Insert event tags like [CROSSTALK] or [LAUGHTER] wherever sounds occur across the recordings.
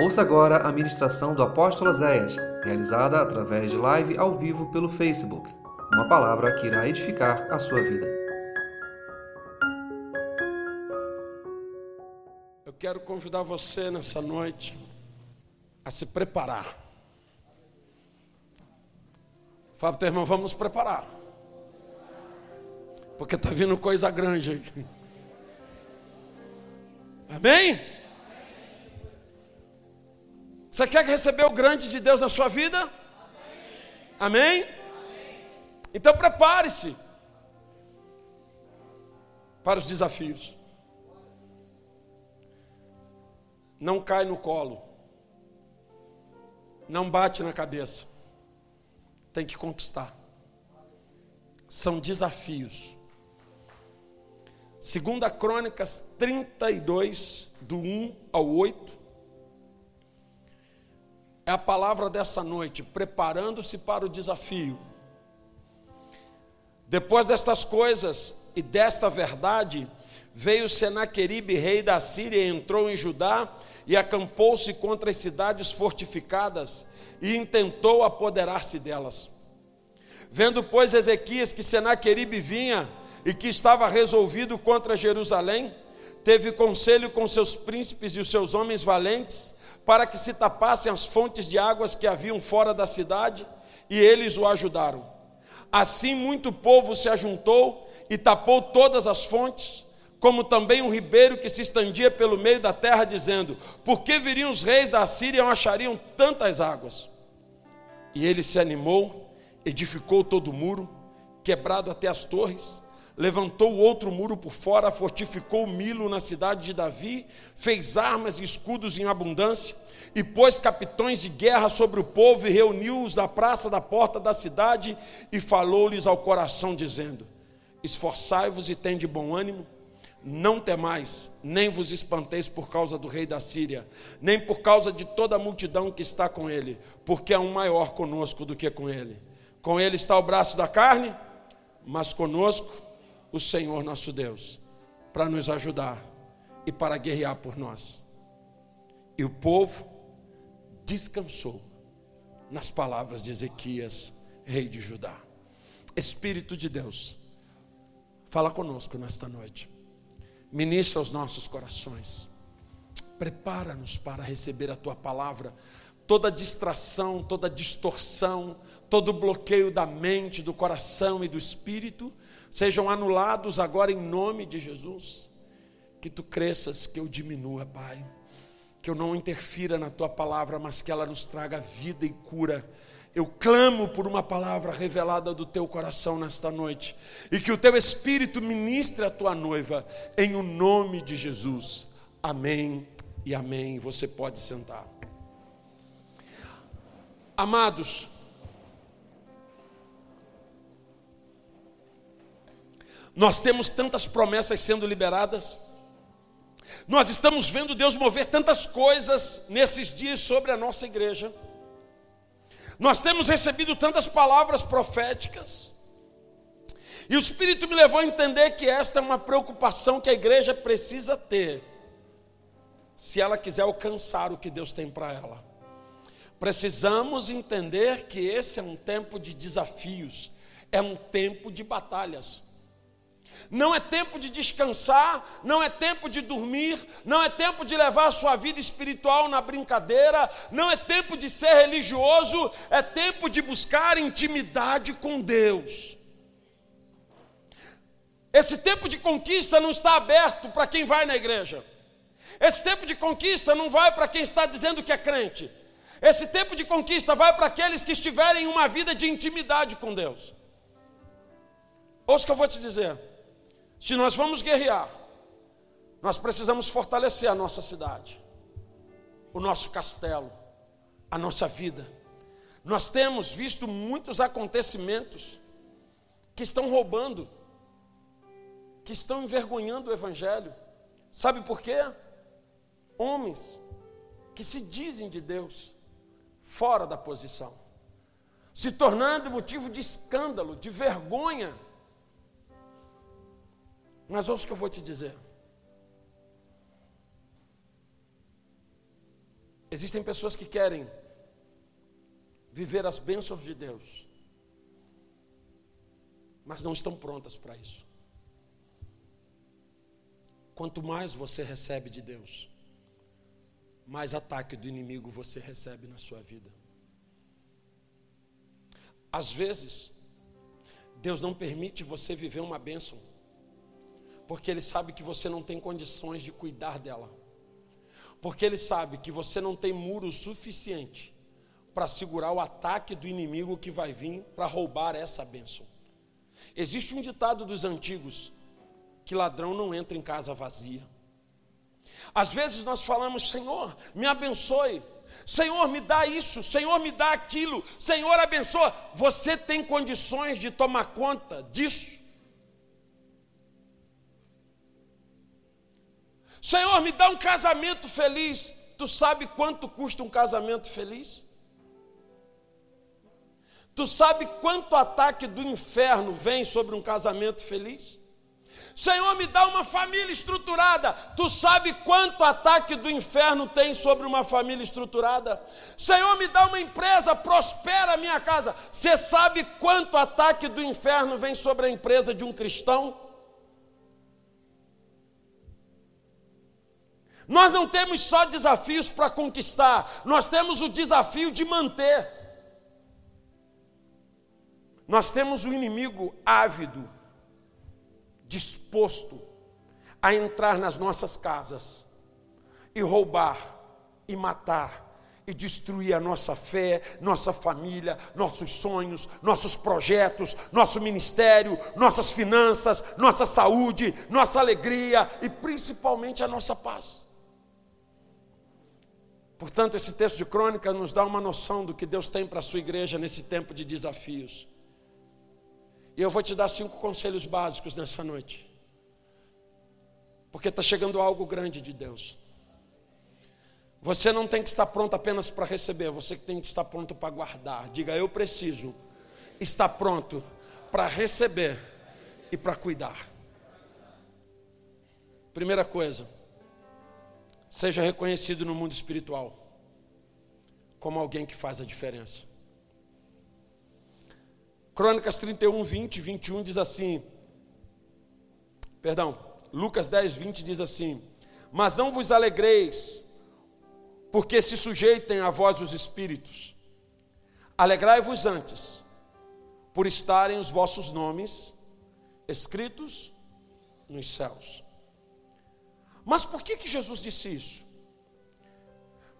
Ouça agora a ministração do apóstolo Zéias, realizada através de live ao vivo pelo Facebook. Uma palavra que irá edificar a sua vida. Eu quero convidar você nessa noite a se preparar. Fala para teu irmão, vamos preparar. Porque está vindo coisa grande aí. Amém? Você quer receber o grande de Deus na sua vida? Amém? Amém? Então prepare-se para os desafios. Não cai no colo. Não bate na cabeça. Tem que conquistar. São desafios. Segunda Crônicas 32, do 1 ao 8 é a palavra dessa noite, preparando-se para o desafio. Depois destas coisas e desta verdade, veio Senaqueribe, rei da Síria, entrou em Judá e acampou-se contra as cidades fortificadas e intentou apoderar-se delas. Vendo, pois, Ezequias que Senaqueribe vinha e que estava resolvido contra Jerusalém, teve conselho com seus príncipes e os seus homens valentes, para que se tapassem as fontes de águas que haviam fora da cidade, e eles o ajudaram. Assim muito povo se ajuntou e tapou todas as fontes, como também um ribeiro que se estendia pelo meio da terra, dizendo: Por que viriam os reis da Síria e achariam tantas águas? E ele se animou, edificou todo o muro, quebrado até as torres, levantou outro muro por fora, fortificou Milo na cidade de Davi, fez armas e escudos em abundância, e pôs capitões de guerra sobre o povo e reuniu-os na praça da porta da cidade e falou-lhes ao coração, dizendo: Esforçai-vos e tende bom ânimo, não temais, nem vos espanteis por causa do rei da Síria, nem por causa de toda a multidão que está com ele, porque é um maior conosco do que com ele. Com ele está o braço da carne, mas conosco o Senhor nosso Deus para nos ajudar e para guerrear por nós. E o povo descansou nas palavras de Ezequias, rei de Judá. Espírito de Deus, fala conosco nesta noite. Ministra os nossos corações. Prepara-nos para receber a tua palavra. Toda distração, toda distorção, todo bloqueio da mente, do coração e do espírito sejam anulados agora em nome de Jesus. Que tu cresças, que eu diminua, Pai. Que eu não interfira na tua palavra, mas que ela nos traga vida e cura. Eu clamo por uma palavra revelada do teu coração nesta noite. E que o teu espírito ministre a tua noiva, em o nome de Jesus. Amém e amém. Você pode sentar. Amados, Nós temos tantas promessas sendo liberadas. Nós estamos vendo Deus mover tantas coisas nesses dias sobre a nossa igreja. Nós temos recebido tantas palavras proféticas. E o Espírito me levou a entender que esta é uma preocupação que a igreja precisa ter, se ela quiser alcançar o que Deus tem para ela. Precisamos entender que esse é um tempo de desafios, é um tempo de batalhas. Não é tempo de descansar, não é tempo de dormir, não é tempo de levar a sua vida espiritual na brincadeira, não é tempo de ser religioso, é tempo de buscar intimidade com Deus. Esse tempo de conquista não está aberto para quem vai na igreja. Esse tempo de conquista não vai para quem está dizendo que é crente. Esse tempo de conquista vai para aqueles que estiverem em uma vida de intimidade com Deus. Ouça o que eu vou te dizer. Se nós vamos guerrear, nós precisamos fortalecer a nossa cidade, o nosso castelo, a nossa vida. Nós temos visto muitos acontecimentos que estão roubando, que estão envergonhando o Evangelho. Sabe por quê? Homens que se dizem de Deus, fora da posição, se tornando motivo de escândalo, de vergonha mas ouça o que eu vou te dizer. Existem pessoas que querem viver as bênçãos de Deus, mas não estão prontas para isso. Quanto mais você recebe de Deus, mais ataque do inimigo você recebe na sua vida. Às vezes, Deus não permite você viver uma bênção, porque Ele sabe que você não tem condições de cuidar dela, porque Ele sabe que você não tem muro suficiente para segurar o ataque do inimigo que vai vir para roubar essa bênção. Existe um ditado dos antigos que ladrão não entra em casa vazia. Às vezes nós falamos, Senhor, me abençoe. Senhor, me dá isso, Senhor, me dá aquilo, Senhor, abençoa. Você tem condições de tomar conta disso? Senhor, me dá um casamento feliz. Tu sabe quanto custa um casamento feliz? Tu sabe quanto ataque do inferno vem sobre um casamento feliz? Senhor, me dá uma família estruturada. Tu sabe quanto ataque do inferno tem sobre uma família estruturada? Senhor, me dá uma empresa, prospera a minha casa. Você sabe quanto ataque do inferno vem sobre a empresa de um cristão? Nós não temos só desafios para conquistar, nós temos o desafio de manter. Nós temos o inimigo ávido disposto a entrar nas nossas casas e roubar e matar e destruir a nossa fé, nossa família, nossos sonhos, nossos projetos, nosso ministério, nossas finanças, nossa saúde, nossa alegria e principalmente a nossa paz. Portanto, esse texto de crônica nos dá uma noção do que Deus tem para a sua igreja nesse tempo de desafios. E eu vou te dar cinco conselhos básicos nessa noite. Porque está chegando algo grande de Deus. Você não tem que estar pronto apenas para receber, você tem que estar pronto para guardar. Diga, eu preciso estar pronto para receber e para cuidar. Primeira coisa, seja reconhecido no mundo espiritual como alguém que faz a diferença. Crônicas 31, 20, 21 diz assim: Perdão, Lucas 10, 20 diz assim: Mas não vos alegreis, porque se sujeitem a vós os espíritos. Alegrai-vos antes, por estarem os vossos nomes escritos nos céus. Mas por que, que Jesus disse isso?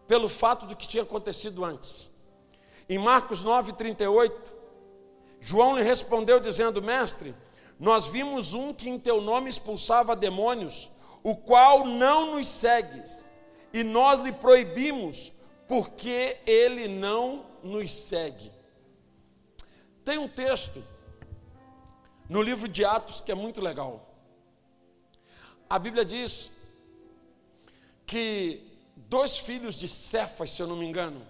Pelo fato do que tinha acontecido antes. Em Marcos 9, 38, João lhe respondeu, dizendo: Mestre, nós vimos um que em teu nome expulsava demônios, o qual não nos segue, e nós lhe proibimos, porque ele não nos segue. Tem um texto no livro de Atos que é muito legal. A Bíblia diz que dois filhos de Cefas, se eu não me engano,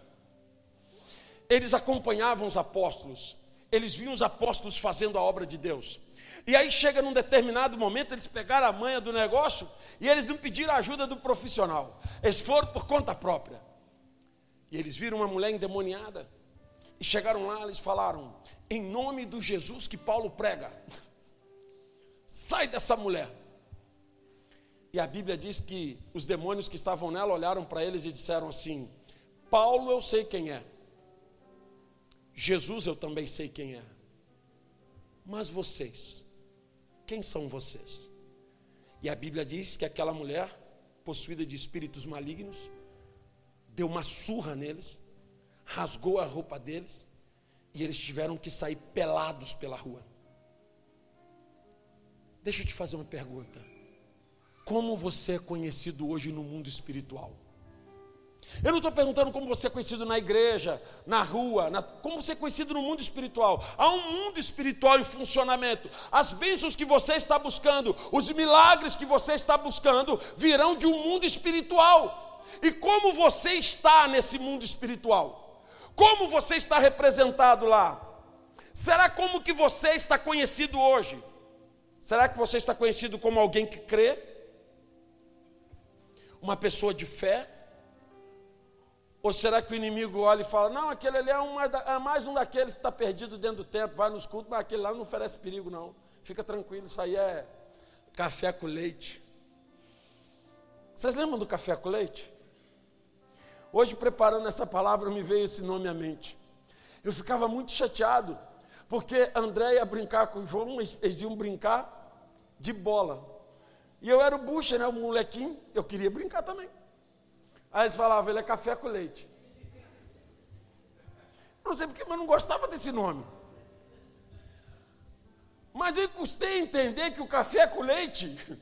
eles acompanhavam os apóstolos eles viam os apóstolos fazendo a obra de Deus. E aí chega num determinado momento, eles pegaram a manha do negócio e eles não pediram a ajuda do profissional. Eles foram por conta própria. E eles viram uma mulher endemoniada. E chegaram lá, eles falaram: "Em nome do Jesus que Paulo prega, [LAUGHS] sai dessa mulher". E a Bíblia diz que os demônios que estavam nela olharam para eles e disseram assim: "Paulo eu sei quem é, Jesus eu também sei quem é. Mas vocês, quem são vocês? E a Bíblia diz que aquela mulher, possuída de espíritos malignos, deu uma surra neles, rasgou a roupa deles, e eles tiveram que sair pelados pela rua. Deixa eu te fazer uma pergunta. Como você é conhecido hoje no mundo espiritual? Eu não estou perguntando como você é conhecido na igreja, na rua, na, como você é conhecido no mundo espiritual. Há um mundo espiritual em funcionamento. As bênçãos que você está buscando, os milagres que você está buscando, virão de um mundo espiritual. E como você está nesse mundo espiritual? Como você está representado lá? Será como que você está conhecido hoje? Será que você está conhecido como alguém que crê? Uma pessoa de fé? Ou será que o inimigo olha e fala: não, aquele ali é, uma, é mais um daqueles que está perdido dentro do templo, vai nos cultos, mas aquele lá não oferece perigo, não. Fica tranquilo, isso aí é café com leite. Vocês lembram do café com leite? Hoje, preparando essa palavra, me veio esse nome à mente. Eu ficava muito chateado, porque André ia brincar com o João, eles iam brincar de bola. E eu era o bucha, né, o molequinho, eu queria brincar também. Aí eles falavam, ele é café com leite. Não sei porque, mas não gostava desse nome. Mas eu custei entender que o café com leite [LAUGHS]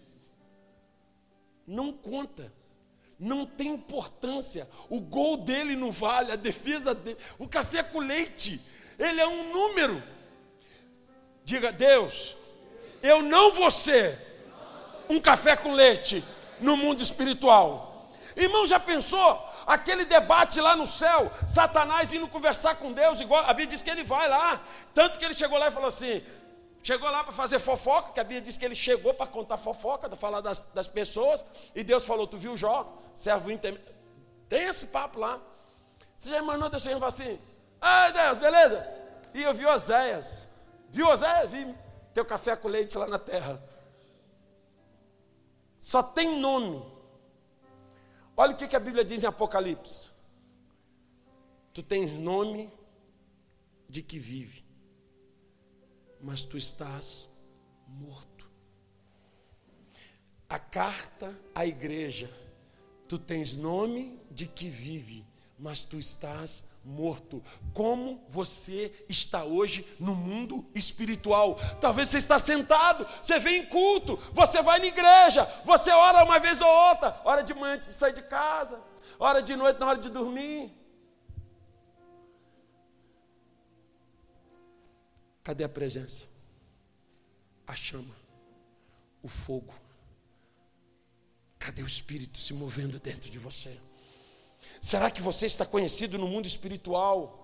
não conta, não tem importância. O gol dele não vale, a defesa dele. O café com leite, ele é um número. Diga, Deus, eu não vou ser um café com leite no mundo espiritual. Irmão, já pensou? Aquele debate lá no céu, Satanás indo conversar com Deus, igual a Bíblia diz que ele vai lá. Tanto que ele chegou lá e falou assim: chegou lá para fazer fofoca, que a Bíblia diz que ele chegou para contar fofoca, para falar das, das pessoas, e Deus falou: Tu viu Jó, servo íntegro? Tem esse papo lá. Você já imaginou Deus chegando e assim: Ai Deus, beleza? E eu vi Oséias. Viu Oséias? Vi teu café com leite lá na terra. Só tem nome. Olha o que a Bíblia diz em Apocalipse. Tu tens nome de que vive, mas tu estás morto. A carta à igreja, tu tens nome de que vive, mas tu estás morto. Como você está hoje no mundo espiritual? Talvez você está sentado, você vem em culto, você vai na igreja, você ora uma vez ou outra, hora de manhã antes de sair de casa, hora de noite na hora de dormir. Cadê a presença? A chama, o fogo. Cadê o Espírito se movendo dentro de você? Será que você está conhecido no mundo espiritual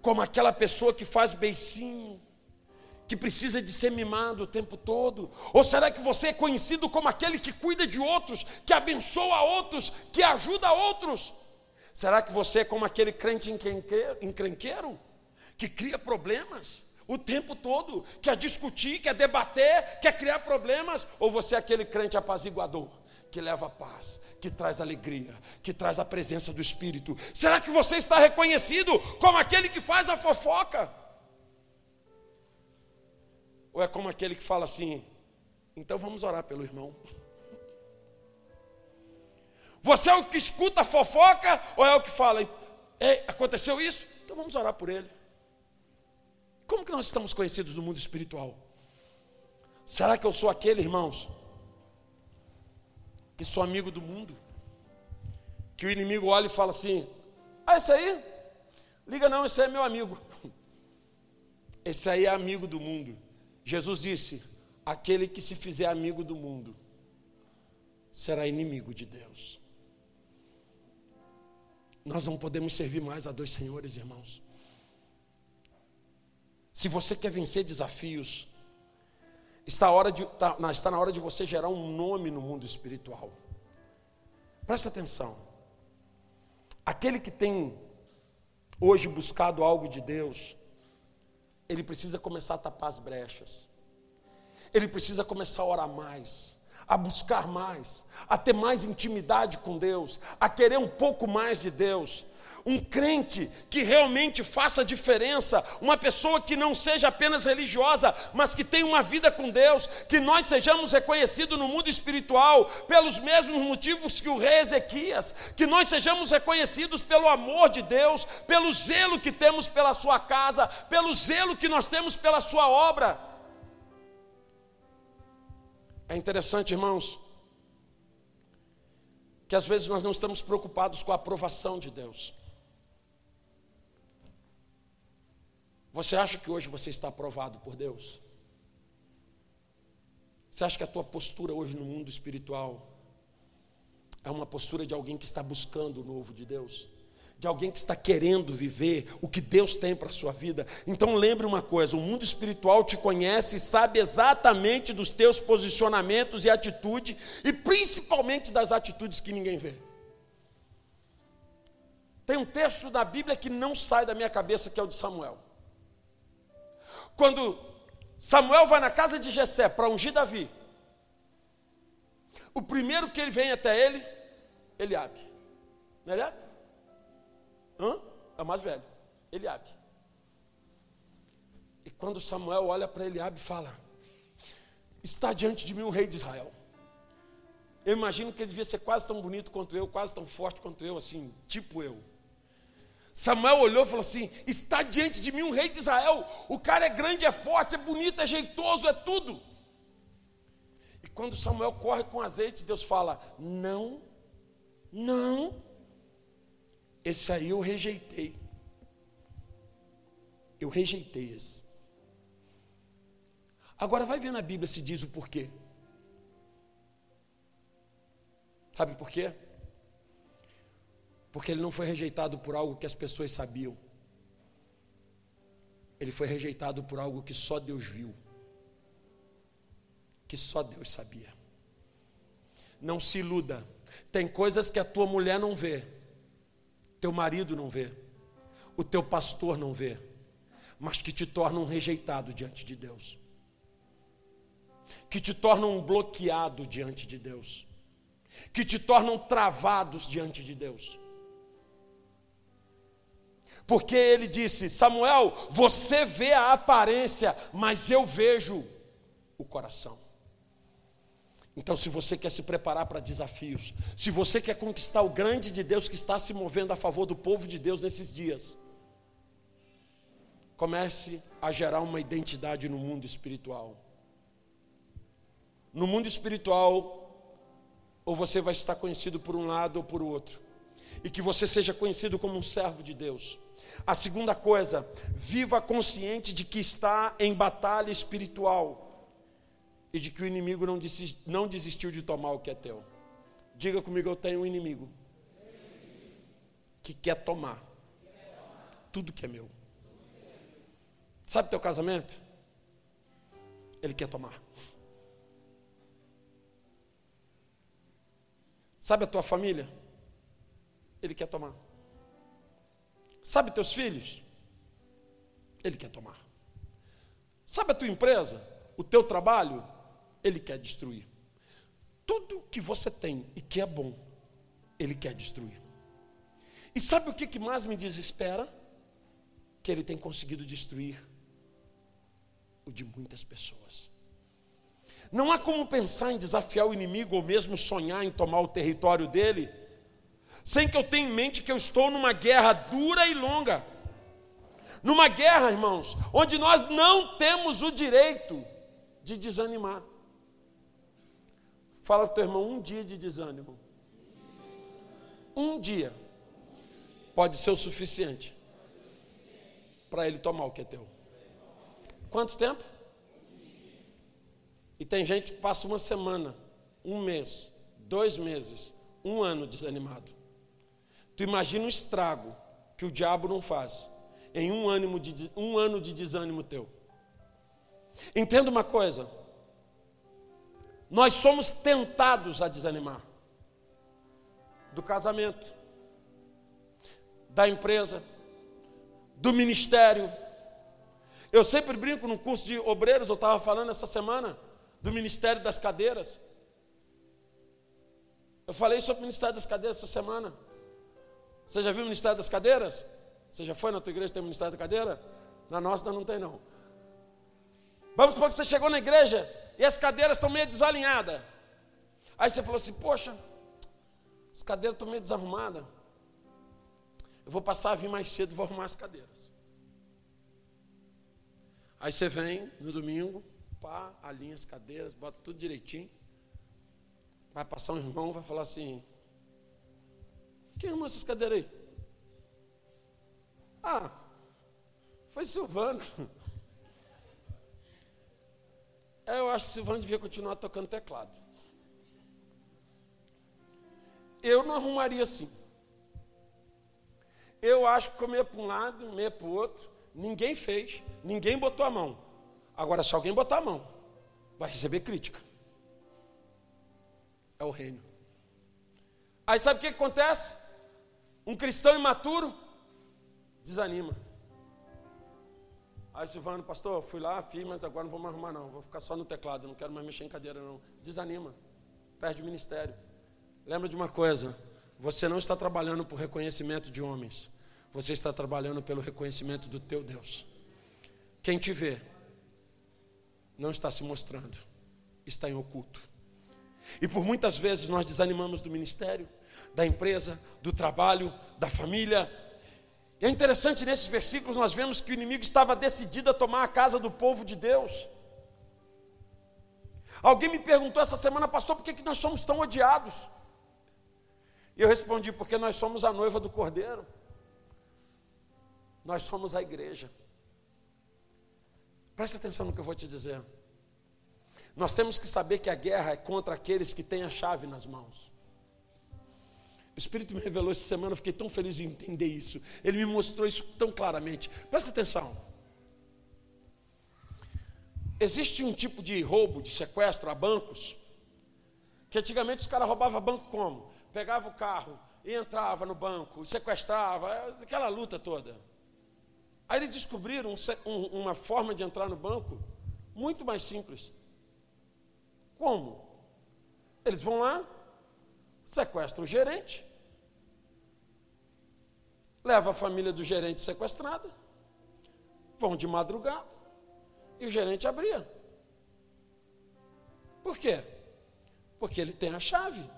como aquela pessoa que faz beicinho, que precisa de ser mimado o tempo todo? Ou será que você é conhecido como aquele que cuida de outros, que abençoa outros, que ajuda outros? Será que você é como aquele crente encrenqueiro, que cria problemas? O tempo todo, quer discutir, quer debater, quer criar problemas, ou você é aquele crente apaziguador? Que leva paz, que traz alegria, que traz a presença do Espírito. Será que você está reconhecido como aquele que faz a fofoca? Ou é como aquele que fala assim: então vamos orar pelo irmão? Você é o que escuta a fofoca ou é o que fala: Ei, aconteceu isso? Então vamos orar por ele. Como que nós estamos conhecidos no mundo espiritual? Será que eu sou aquele, irmãos, que sou amigo do mundo. Que o inimigo olha e fala assim: Ah, esse aí? Liga não, esse aí é meu amigo. [LAUGHS] Esse aí é amigo do mundo. Jesus disse: Aquele que se fizer amigo do mundo será inimigo de Deus. Nós não podemos servir mais a dois senhores, irmãos. Se você quer vencer desafios, Está, hora de, está, está na hora de você gerar um nome no mundo espiritual. Presta atenção. Aquele que tem hoje buscado algo de Deus, ele precisa começar a tapar as brechas. Ele precisa começar a orar mais, a buscar mais, a ter mais intimidade com Deus, a querer um pouco mais de Deus um crente que realmente faça diferença, uma pessoa que não seja apenas religiosa, mas que tenha uma vida com Deus, que nós sejamos reconhecidos no mundo espiritual pelos mesmos motivos que o rei Ezequias, que nós sejamos reconhecidos pelo amor de Deus, pelo zelo que temos pela sua casa, pelo zelo que nós temos pela sua obra. É interessante, irmãos, que às vezes nós não estamos preocupados com a aprovação de Deus. Você acha que hoje você está aprovado por Deus? Você acha que a tua postura hoje no mundo espiritual é uma postura de alguém que está buscando o novo de Deus? De alguém que está querendo viver o que Deus tem para a sua vida? Então lembre uma coisa: o mundo espiritual te conhece e sabe exatamente dos teus posicionamentos e atitude, e principalmente das atitudes que ninguém vê. Tem um texto da Bíblia que não sai da minha cabeça, que é o de Samuel. Quando Samuel vai na casa de Jessé para ungir Davi, o primeiro que ele vem até ele, Eliabe. Não é Eliabe? Hã? É o mais velho, Eliabe. E quando Samuel olha para Eliabe e fala: Está diante de mim um rei de Israel. Eu imagino que ele devia ser quase tão bonito quanto eu, quase tão forte quanto eu, assim, tipo eu. Samuel olhou e falou assim: Está diante de mim um rei de Israel. O cara é grande, é forte, é bonito, é jeitoso, é tudo. E quando Samuel corre com azeite, Deus fala: Não, não. Esse aí eu rejeitei. Eu rejeitei esse. Agora vai ver na Bíblia se diz o porquê. Sabe por quê? Porque ele não foi rejeitado por algo que as pessoas sabiam. Ele foi rejeitado por algo que só Deus viu. Que só Deus sabia. Não se iluda. Tem coisas que a tua mulher não vê. Teu marido não vê. O teu pastor não vê. Mas que te tornam rejeitado diante de Deus que te tornam bloqueado diante de Deus, que te tornam travados diante de Deus. Porque ele disse: Samuel, você vê a aparência, mas eu vejo o coração. Então, se você quer se preparar para desafios, se você quer conquistar o grande de Deus que está se movendo a favor do povo de Deus nesses dias, comece a gerar uma identidade no mundo espiritual no mundo espiritual, ou você vai estar conhecido por um lado ou por outro, e que você seja conhecido como um servo de Deus. A segunda coisa, viva consciente de que está em batalha espiritual e de que o inimigo não, não desistiu de tomar o que é teu. Diga comigo, eu tenho um inimigo que quer tomar tudo que é meu. Sabe teu casamento? Ele quer tomar. Sabe a tua família? Ele quer tomar. Sabe teus filhos? Ele quer tomar. Sabe a tua empresa? O teu trabalho? Ele quer destruir. Tudo que você tem e que é bom, ele quer destruir. E sabe o que, que mais me desespera? Que ele tem conseguido destruir o de muitas pessoas. Não há como pensar em desafiar o inimigo ou mesmo sonhar em tomar o território dele, sem que eu tenha em mente que eu estou numa guerra dura e longa. Numa guerra, irmãos, onde nós não temos o direito de desanimar. Fala para o teu irmão, um dia de desânimo. Um dia pode ser o suficiente para ele tomar o que é teu. Quanto tempo? E tem gente que passa uma semana, um mês, dois meses, um ano desanimado. Tu imagina o estrago que o diabo não faz em um, ânimo de, um ano de desânimo teu. Entenda uma coisa: nós somos tentados a desanimar do casamento, da empresa, do ministério. Eu sempre brinco no curso de obreiros, eu estava falando essa semana do Ministério das Cadeiras. Eu falei sobre o Ministério das Cadeiras essa semana. Você já viu o Ministério das Cadeiras? Você já foi na tua igreja tem o Ministério da Cadeira? Na nossa não tem não. Vamos supor que você chegou na igreja e as cadeiras estão meio desalinhadas. Aí você falou assim, poxa, as cadeiras estão meio desarrumadas. Eu vou passar a vir mais cedo e vou arrumar as cadeiras. Aí você vem no domingo, pá, alinha as cadeiras, bota tudo direitinho. Vai passar um irmão, vai falar assim: Quem arrumou essas cadeiras aí? Ah, foi Silvano. É, eu acho que Silvano devia continuar tocando teclado. Eu não arrumaria assim. Eu acho que comer para um lado, meia para o outro. Ninguém fez, ninguém botou a mão. Agora, se alguém botar a mão, vai receber crítica. É o reino. Aí sabe o que acontece? Um cristão imaturo desanima. Aí Silvano, pastor, fui lá, fiz, mas agora não vou mais arrumar não, vou ficar só no teclado, não quero mais mexer em cadeira não. Desanima, perde o ministério. Lembra de uma coisa, você não está trabalhando por reconhecimento de homens, você está trabalhando pelo reconhecimento do teu Deus. Quem te vê não está se mostrando, está em oculto. E por muitas vezes nós desanimamos do ministério, da empresa, do trabalho, da família, e é interessante nesses versículos nós vemos que o inimigo estava decidido a tomar a casa do povo de Deus. Alguém me perguntou essa semana, pastor, por que, que nós somos tão odiados? E eu respondi, porque nós somos a noiva do cordeiro. Nós somos a igreja. Preste atenção no que eu vou te dizer. Nós temos que saber que a guerra é contra aqueles que têm a chave nas mãos. O Espírito me revelou essa semana, eu fiquei tão feliz em entender isso. Ele me mostrou isso tão claramente. Presta atenção. Existe um tipo de roubo, de sequestro a bancos, que antigamente os caras roubavam banco como? Pegava o carro e entrava no banco, sequestrava, aquela luta toda. Aí eles descobriram um, uma forma de entrar no banco muito mais simples. Como? Eles vão lá, sequestra o gerente, leva a família do gerente sequestrada, vão de madrugada e o gerente abria. Por quê? Porque ele tem a chave.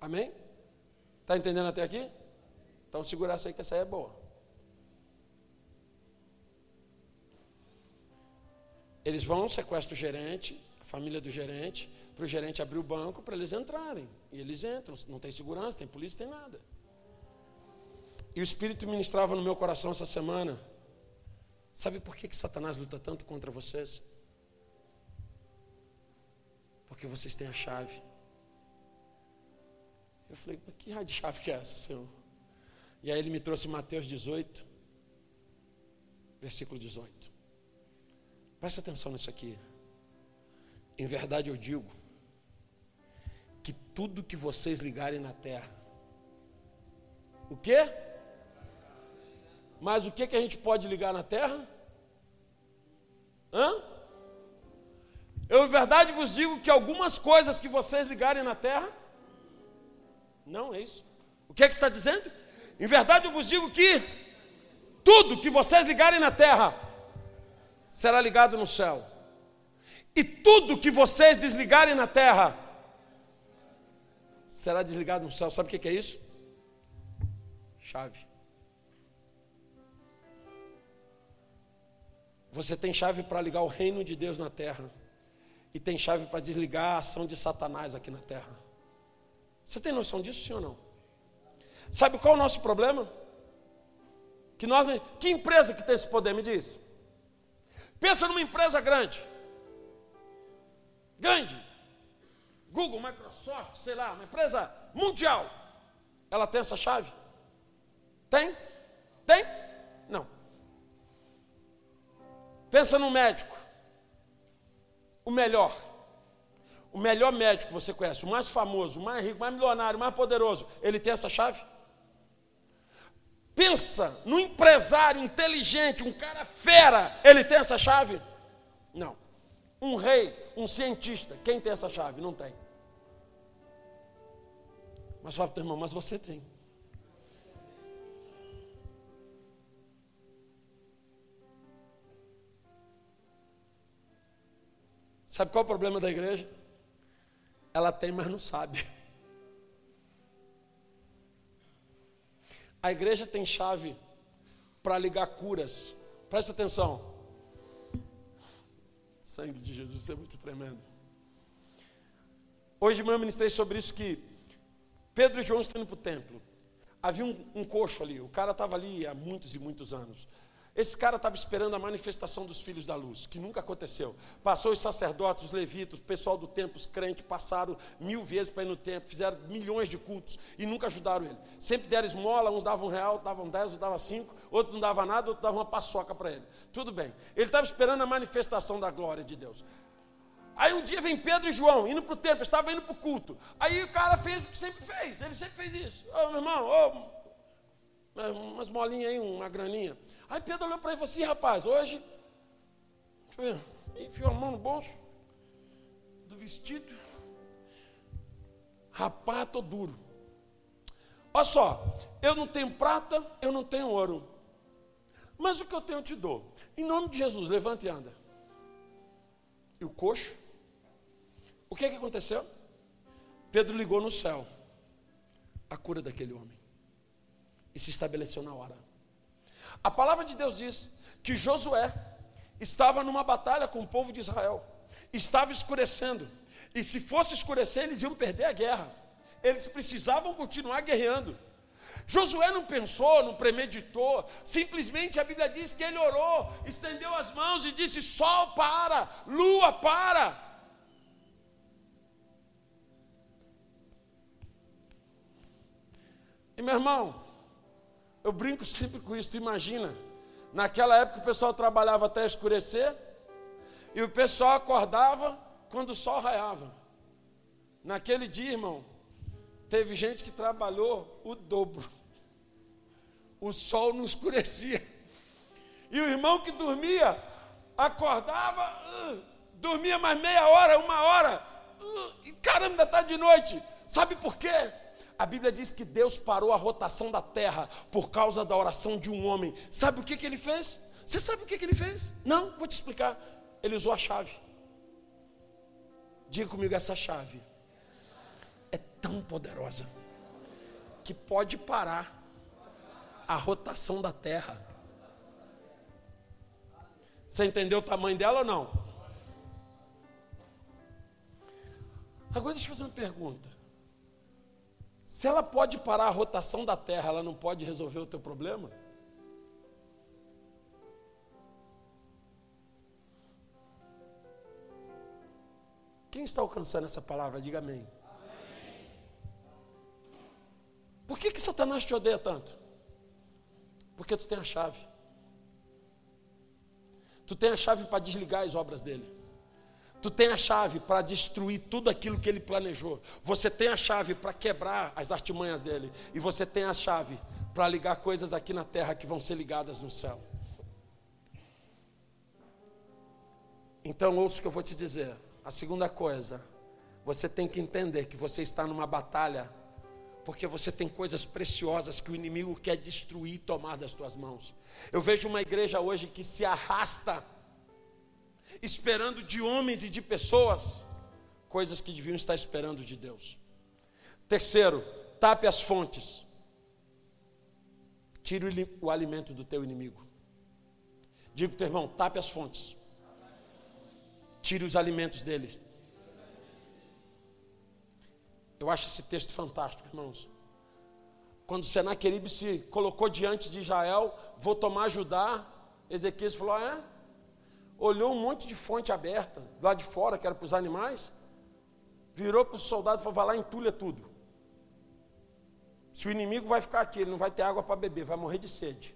Amém? Está entendendo até aqui? Então segura essa aí que essa aí é boa. Eles vão, sequestram o gerente, família do gerente, para o gerente abrir o banco para eles entrarem. E eles entram, não tem segurança, tem polícia, tem nada. E o Espírito ministrava no meu coração essa semana. Sabe por que, que Satanás luta tanto contra vocês? Porque vocês têm a chave. Eu falei, mas que raio de chave que é essa, Senhor? E aí ele me trouxe Mateus 18, versículo 18. Presta atenção nisso aqui. Em verdade eu digo que tudo que vocês ligarem na terra, o quê? Mas o que, que a gente pode ligar na terra? Hã? Eu, em verdade, vos digo que algumas coisas que vocês ligarem na terra, não é isso. O que, é que está dizendo? Em verdade, eu vos digo que tudo que vocês ligarem na terra será ligado no céu. E tudo que vocês desligarem na terra será desligado no céu. Sabe o que é isso? Chave. Você tem chave para ligar o reino de Deus na terra. E tem chave para desligar a ação de Satanás aqui na terra. Você tem noção disso, sim ou não? Sabe qual é o nosso problema? Que nós, que empresa que tem esse poder, me diz? Pensa numa empresa grande grande, Google, Microsoft, sei lá, uma empresa mundial, ela tem essa chave? Tem? Tem? Não. Pensa no médico, o melhor, o melhor médico que você conhece, o mais famoso, o mais rico, o mais milionário, o mais poderoso, ele tem essa chave? Pensa no empresário inteligente, um cara fera, ele tem essa chave? Não. Um rei, um cientista, quem tem essa chave? Não tem. Mas fala para o teu irmão, mas você tem. Sabe qual é o problema da igreja? Ela tem, mas não sabe. A igreja tem chave para ligar curas. Presta atenção. Sangue de Jesus, é muito tremendo. Hoje de manhã eu ministrei sobre isso que Pedro e João estão indo para o templo. Havia um, um coxo ali, o cara estava ali há muitos e muitos anos. Esse cara estava esperando a manifestação dos filhos da luz, que nunca aconteceu. Passou os sacerdotes, os levitas, o pessoal do templo, os crentes, passaram mil vezes para ir no templo, fizeram milhões de cultos e nunca ajudaram ele. Sempre deram esmola, uns davam um real, davam dez, outros davam cinco, outro não dava nada, outro dava uma paçoca para ele. Tudo bem. Ele estava esperando a manifestação da glória de Deus. Aí um dia vem Pedro e João indo para o templo, estava indo para o culto. Aí o cara fez o que sempre fez, ele sempre fez isso. Ô meu irmão, ô, umas molinhas aí, uma graninha. Aí Pedro olhou para ele e falou assim: rapaz, hoje, enfiou a mão no bolso do vestido. Rapaz, estou duro. Olha só, eu não tenho prata, eu não tenho ouro. Mas o que eu tenho eu te dou. Em nome de Jesus, levanta e anda. E o coxo? O que, que aconteceu? Pedro ligou no céu a cura daquele homem. E se estabeleceu na hora. A palavra de Deus diz que Josué estava numa batalha com o povo de Israel. Estava escurecendo. E se fosse escurecer, eles iam perder a guerra. Eles precisavam continuar guerreando. Josué não pensou, não premeditou, simplesmente a Bíblia diz que ele orou, estendeu as mãos e disse: Sol para, lua para. E meu irmão, eu brinco sempre com isso, tu imagina, naquela época o pessoal trabalhava até escurecer, e o pessoal acordava quando o sol raiava. Naquele dia, irmão, teve gente que trabalhou o dobro. O sol não escurecia. E o irmão que dormia, acordava, uh, dormia mais meia hora, uma hora, uh, e caramba, ainda está de noite. Sabe por quê? A Bíblia diz que Deus parou a rotação da terra por causa da oração de um homem. Sabe o que, que ele fez? Você sabe o que, que ele fez? Não, vou te explicar. Ele usou a chave. Diga comigo essa chave. É tão poderosa que pode parar a rotação da terra. Você entendeu o tamanho dela ou não? Agora deixa eu fazer uma pergunta. Se ela pode parar a rotação da terra, ela não pode resolver o teu problema? Quem está alcançando essa palavra? Diga amém. Por que, que Satanás te odeia tanto? Porque tu tem a chave. Tu tem a chave para desligar as obras dele. Tu tem a chave para destruir tudo aquilo que ele planejou. Você tem a chave para quebrar as artimanhas dele. E você tem a chave para ligar coisas aqui na terra que vão ser ligadas no céu. Então, ouça o que eu vou te dizer. A segunda coisa, você tem que entender que você está numa batalha, porque você tem coisas preciosas que o inimigo quer destruir e tomar das tuas mãos. Eu vejo uma igreja hoje que se arrasta, esperando de homens e de pessoas, coisas que deviam estar esperando de Deus. Terceiro, tape as fontes. Tire o alimento do teu inimigo. Diga para o teu irmão, tape as fontes. Tire os alimentos dele. Eu acho esse texto fantástico, irmãos. Quando Senaqueribe se colocou diante de Israel, vou tomar Judá, Ezequias falou: ah, é? Olhou um monte de fonte aberta, lá de fora, que era para os animais, virou para os soldados e falou: vai lá, entulha tudo. Se o inimigo vai ficar aqui, ele não vai ter água para beber, vai morrer de sede.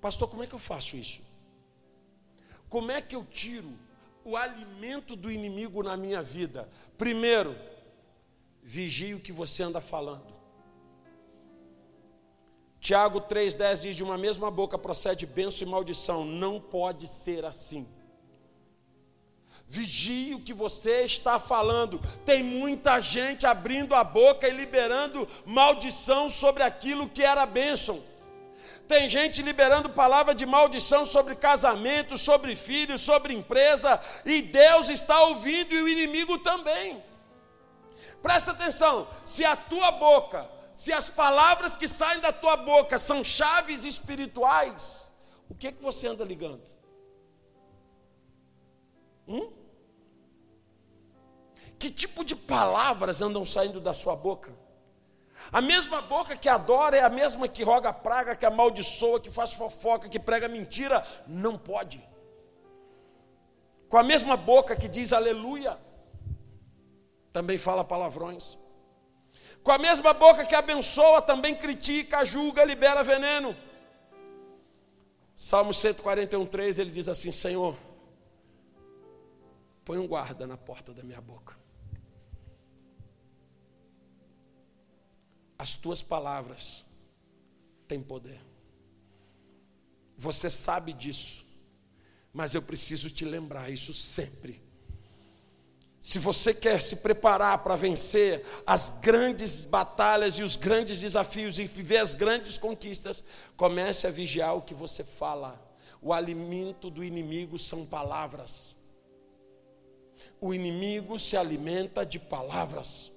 Pastor, como é que eu faço isso? Como é que eu tiro o alimento do inimigo na minha vida? Primeiro, vigie o que você anda falando. Tiago 3,10 diz: De uma mesma boca procede bênção e maldição. Não pode ser assim. Vigie o que você está falando. Tem muita gente abrindo a boca e liberando maldição sobre aquilo que era bênção. Tem gente liberando palavra de maldição sobre casamento, sobre filhos, sobre empresa, e Deus está ouvindo e o inimigo também. Presta atenção: se a tua boca, se as palavras que saem da tua boca são chaves espirituais, o que é que você anda ligando? Hum? Que tipo de palavras andam saindo da sua boca? A mesma boca que adora é a mesma que roga praga, que amaldiçoa, que faz fofoca, que prega mentira. Não pode. Com a mesma boca que diz aleluia, também fala palavrões. Com a mesma boca que abençoa, também critica, julga, libera veneno. Salmo 141, 3, ele diz assim: Senhor, põe um guarda na porta da minha boca. As tuas palavras têm poder. Você sabe disso, mas eu preciso te lembrar isso sempre. Se você quer se preparar para vencer as grandes batalhas e os grandes desafios e viver as grandes conquistas, comece a vigiar o que você fala. O alimento do inimigo são palavras. O inimigo se alimenta de palavras.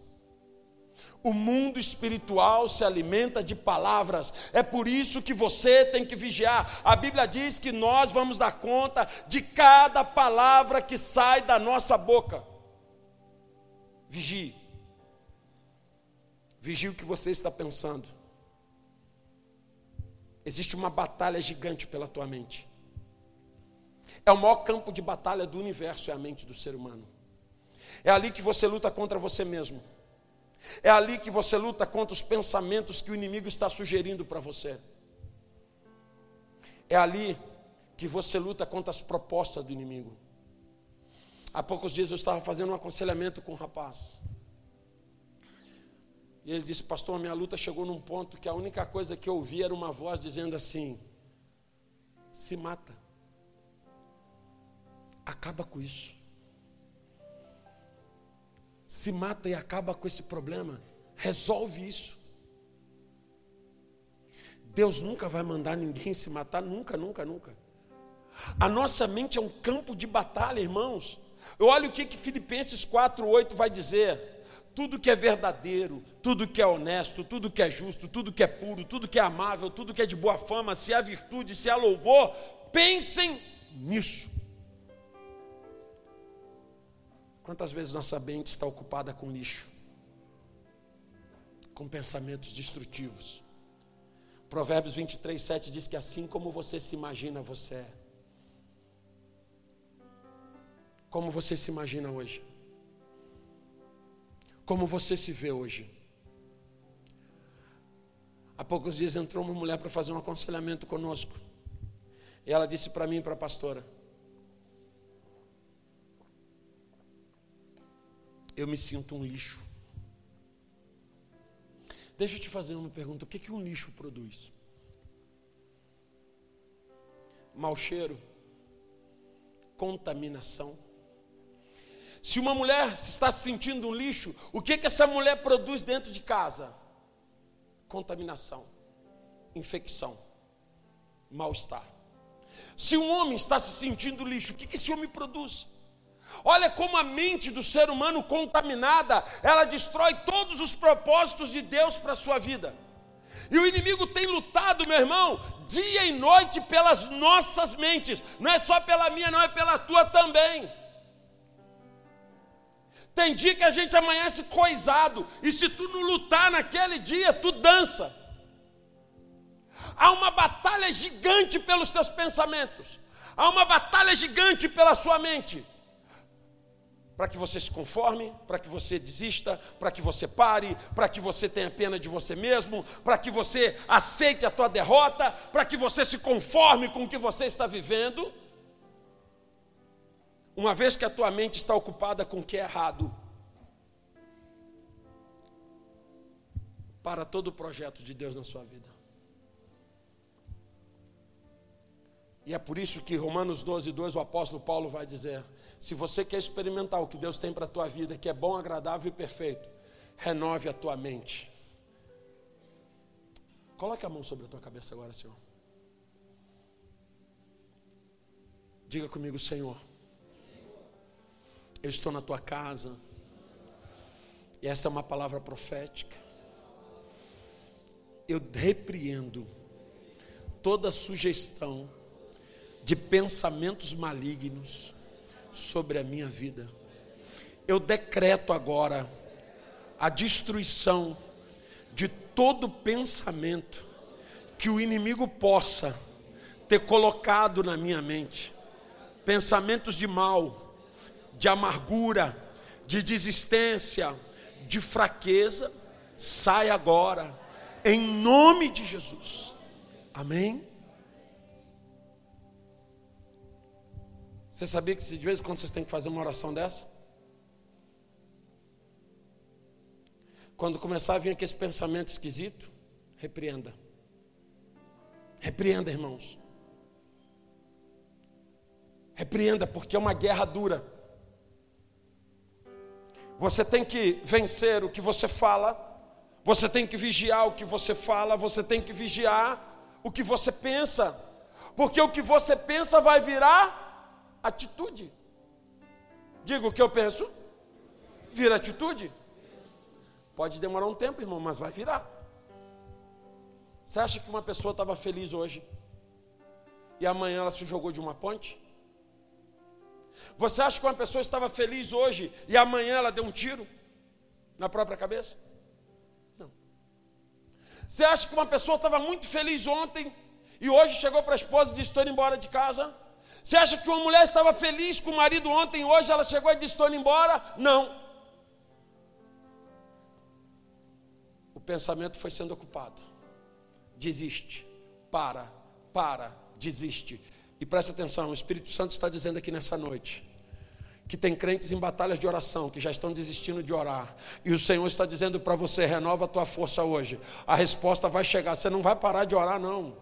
O mundo espiritual se alimenta de palavras. É por isso que você tem que vigiar. A Bíblia diz que nós vamos dar conta de cada palavra que sai da nossa boca. Vigie. Vigie o que você está pensando. Existe uma batalha gigante pela tua mente. É o maior campo de batalha do universo, é a mente do ser humano. É ali que você luta contra você mesmo. É ali que você luta contra os pensamentos que o inimigo está sugerindo para você. É ali que você luta contra as propostas do inimigo. Há poucos dias eu estava fazendo um aconselhamento com um rapaz. E ele disse: Pastor, a minha luta chegou num ponto que a única coisa que eu ouvi era uma voz dizendo assim: Se mata. Acaba com isso. Se mata e acaba com esse problema. Resolve isso. Deus nunca vai mandar ninguém se matar, nunca, nunca, nunca. A nossa mente é um campo de batalha, irmãos. Olha o que, que Filipenses 4,8 vai dizer. Tudo que é verdadeiro, tudo que é honesto, tudo que é justo, tudo que é puro, tudo que é amável, tudo que é de boa fama, se há virtude, se há louvor, pensem nisso. Quantas vezes nossa mente está ocupada com lixo, com pensamentos destrutivos? Provérbios 23, 7 diz que assim como você se imagina, você é. Como você se imagina hoje? Como você se vê hoje? Há poucos dias entrou uma mulher para fazer um aconselhamento conosco. E ela disse para mim e para a pastora: Eu me sinto um lixo. Deixa eu te fazer uma pergunta: o que, que um lixo produz? Mau cheiro, contaminação, se uma mulher está se sentindo um lixo, o que, que essa mulher produz dentro de casa? Contaminação, infecção, mal-estar. Se um homem está se sentindo lixo, o que, que esse homem produz? Olha como a mente do ser humano contaminada, ela destrói todos os propósitos de Deus para a sua vida. E o inimigo tem lutado, meu irmão, dia e noite pelas nossas mentes, não é só pela minha, não é pela tua também. Tem dia que a gente amanhece coisado, e se tu não lutar naquele dia, tu dança. Há uma batalha gigante pelos teus pensamentos, há uma batalha gigante pela sua mente. Para que você se conforme, para que você desista, para que você pare, para que você tenha pena de você mesmo, para que você aceite a tua derrota, para que você se conforme com o que você está vivendo. Uma vez que a tua mente está ocupada com o que é errado, para todo o projeto de Deus na sua vida. E é por isso que Romanos 12, 2, o apóstolo Paulo vai dizer: se você quer experimentar o que Deus tem para a tua vida, que é bom, agradável e perfeito, renove a tua mente. Coloque a mão sobre a tua cabeça agora, Senhor. Diga comigo, Senhor. Eu estou na tua casa. E essa é uma palavra profética. Eu repreendo toda sugestão de pensamentos malignos sobre a minha vida. Eu decreto agora a destruição de todo pensamento que o inimigo possa ter colocado na minha mente. Pensamentos de mal, de amargura, de desistência, de fraqueza, sai agora, em nome de Jesus. Amém? Você sabia que de vez em quando vocês têm que fazer uma oração dessa? Quando começar a vir aquele pensamento esquisito, repreenda. Repreenda, irmãos. Repreenda, porque é uma guerra dura. Você tem que vencer o que você fala, você tem que vigiar o que você fala, você tem que vigiar o que você pensa, porque o que você pensa vai virar atitude. Diga o que eu penso, vira atitude. Pode demorar um tempo, irmão, mas vai virar. Você acha que uma pessoa estava feliz hoje e amanhã ela se jogou de uma ponte? Você acha que uma pessoa estava feliz hoje e amanhã ela deu um tiro na própria cabeça? Não. Você acha que uma pessoa estava muito feliz ontem e hoje chegou para a esposa e disse: Estou indo embora de casa? Você acha que uma mulher estava feliz com o marido ontem e hoje ela chegou e disse: Estou indo embora? Não. pensamento foi sendo ocupado. Desiste, para, para, desiste. E presta atenção, o Espírito Santo está dizendo aqui nessa noite que tem crentes em batalhas de oração que já estão desistindo de orar. E o Senhor está dizendo para você: renova a tua força hoje. A resposta vai chegar. Você não vai parar de orar, não.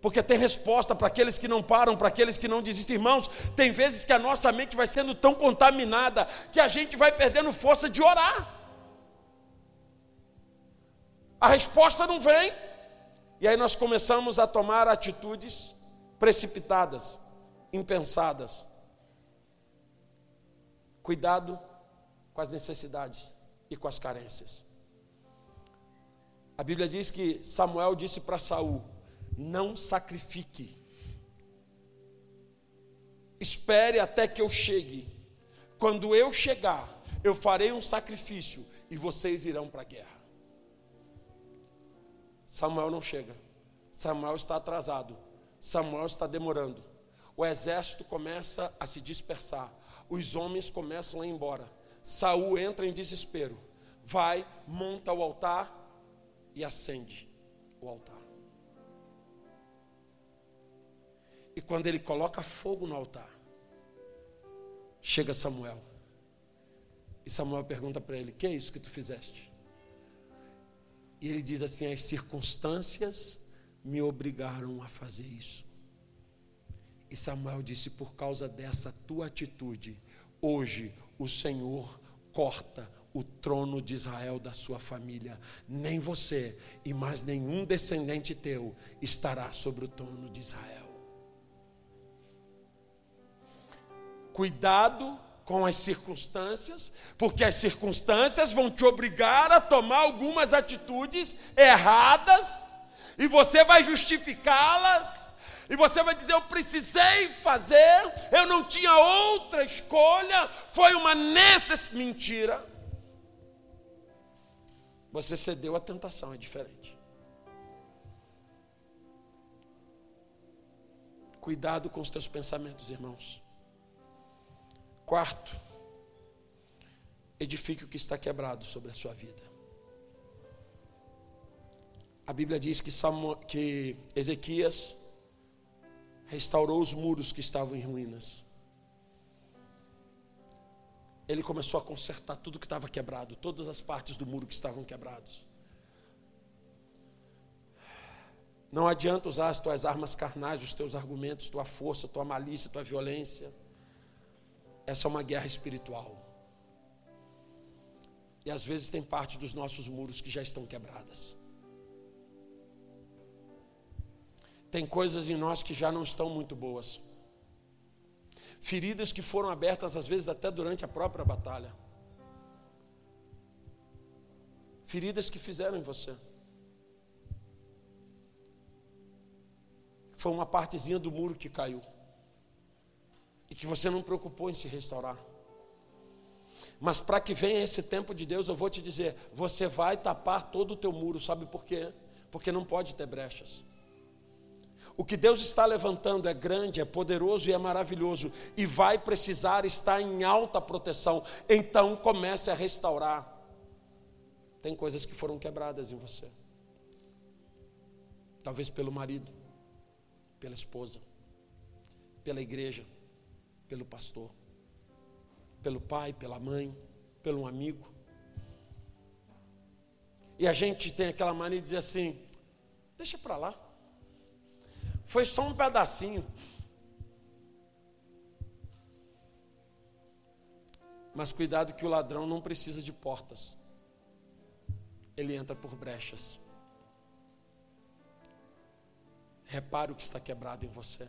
Porque tem resposta para aqueles que não param, para aqueles que não desistem. Irmãos, tem vezes que a nossa mente vai sendo tão contaminada que a gente vai perdendo força de orar a resposta não vem. E aí nós começamos a tomar atitudes precipitadas, impensadas. Cuidado com as necessidades e com as carências. A Bíblia diz que Samuel disse para Saul: Não sacrifique. Espere até que eu chegue. Quando eu chegar, eu farei um sacrifício e vocês irão para a guerra. Samuel não chega. Samuel está atrasado. Samuel está demorando. O exército começa a se dispersar. Os homens começam a ir embora. Saul entra em desespero. Vai, monta o altar e acende o altar. E quando ele coloca fogo no altar, chega Samuel. E Samuel pergunta para ele: Que é isso que tu fizeste? E ele diz assim: as circunstâncias me obrigaram a fazer isso. E Samuel disse: por causa dessa tua atitude, hoje o Senhor corta o trono de Israel da sua família. Nem você e mais nenhum descendente teu estará sobre o trono de Israel. Cuidado com as circunstâncias, porque as circunstâncias vão te obrigar a tomar algumas atitudes erradas, e você vai justificá-las, e você vai dizer: Eu precisei fazer, eu não tinha outra escolha, foi uma necessidade. Mentira. Você cedeu à tentação, é diferente. Cuidado com os teus pensamentos, irmãos. Quarto, edifique o que está quebrado sobre a sua vida. A Bíblia diz que, que Ezequias restaurou os muros que estavam em ruínas. Ele começou a consertar tudo que estava quebrado, todas as partes do muro que estavam quebrados. Não adianta usar as tuas armas carnais, os teus argumentos, tua força, tua malícia, tua violência. Essa é uma guerra espiritual. E às vezes tem parte dos nossos muros que já estão quebradas. Tem coisas em nós que já não estão muito boas. Feridas que foram abertas às vezes até durante a própria batalha. Feridas que fizeram em você. Foi uma partezinha do muro que caiu e que você não preocupou em se restaurar. Mas para que venha esse tempo de Deus, eu vou te dizer, você vai tapar todo o teu muro, sabe por quê? Porque não pode ter brechas. O que Deus está levantando é grande, é poderoso e é maravilhoso e vai precisar estar em alta proteção. Então comece a restaurar. Tem coisas que foram quebradas em você. Talvez pelo marido, pela esposa, pela igreja pelo pastor, pelo pai, pela mãe, pelo amigo. E a gente tem aquela mania de dizer assim: deixa para lá, foi só um pedacinho. Mas cuidado que o ladrão não precisa de portas. Ele entra por brechas. Repare o que está quebrado em você.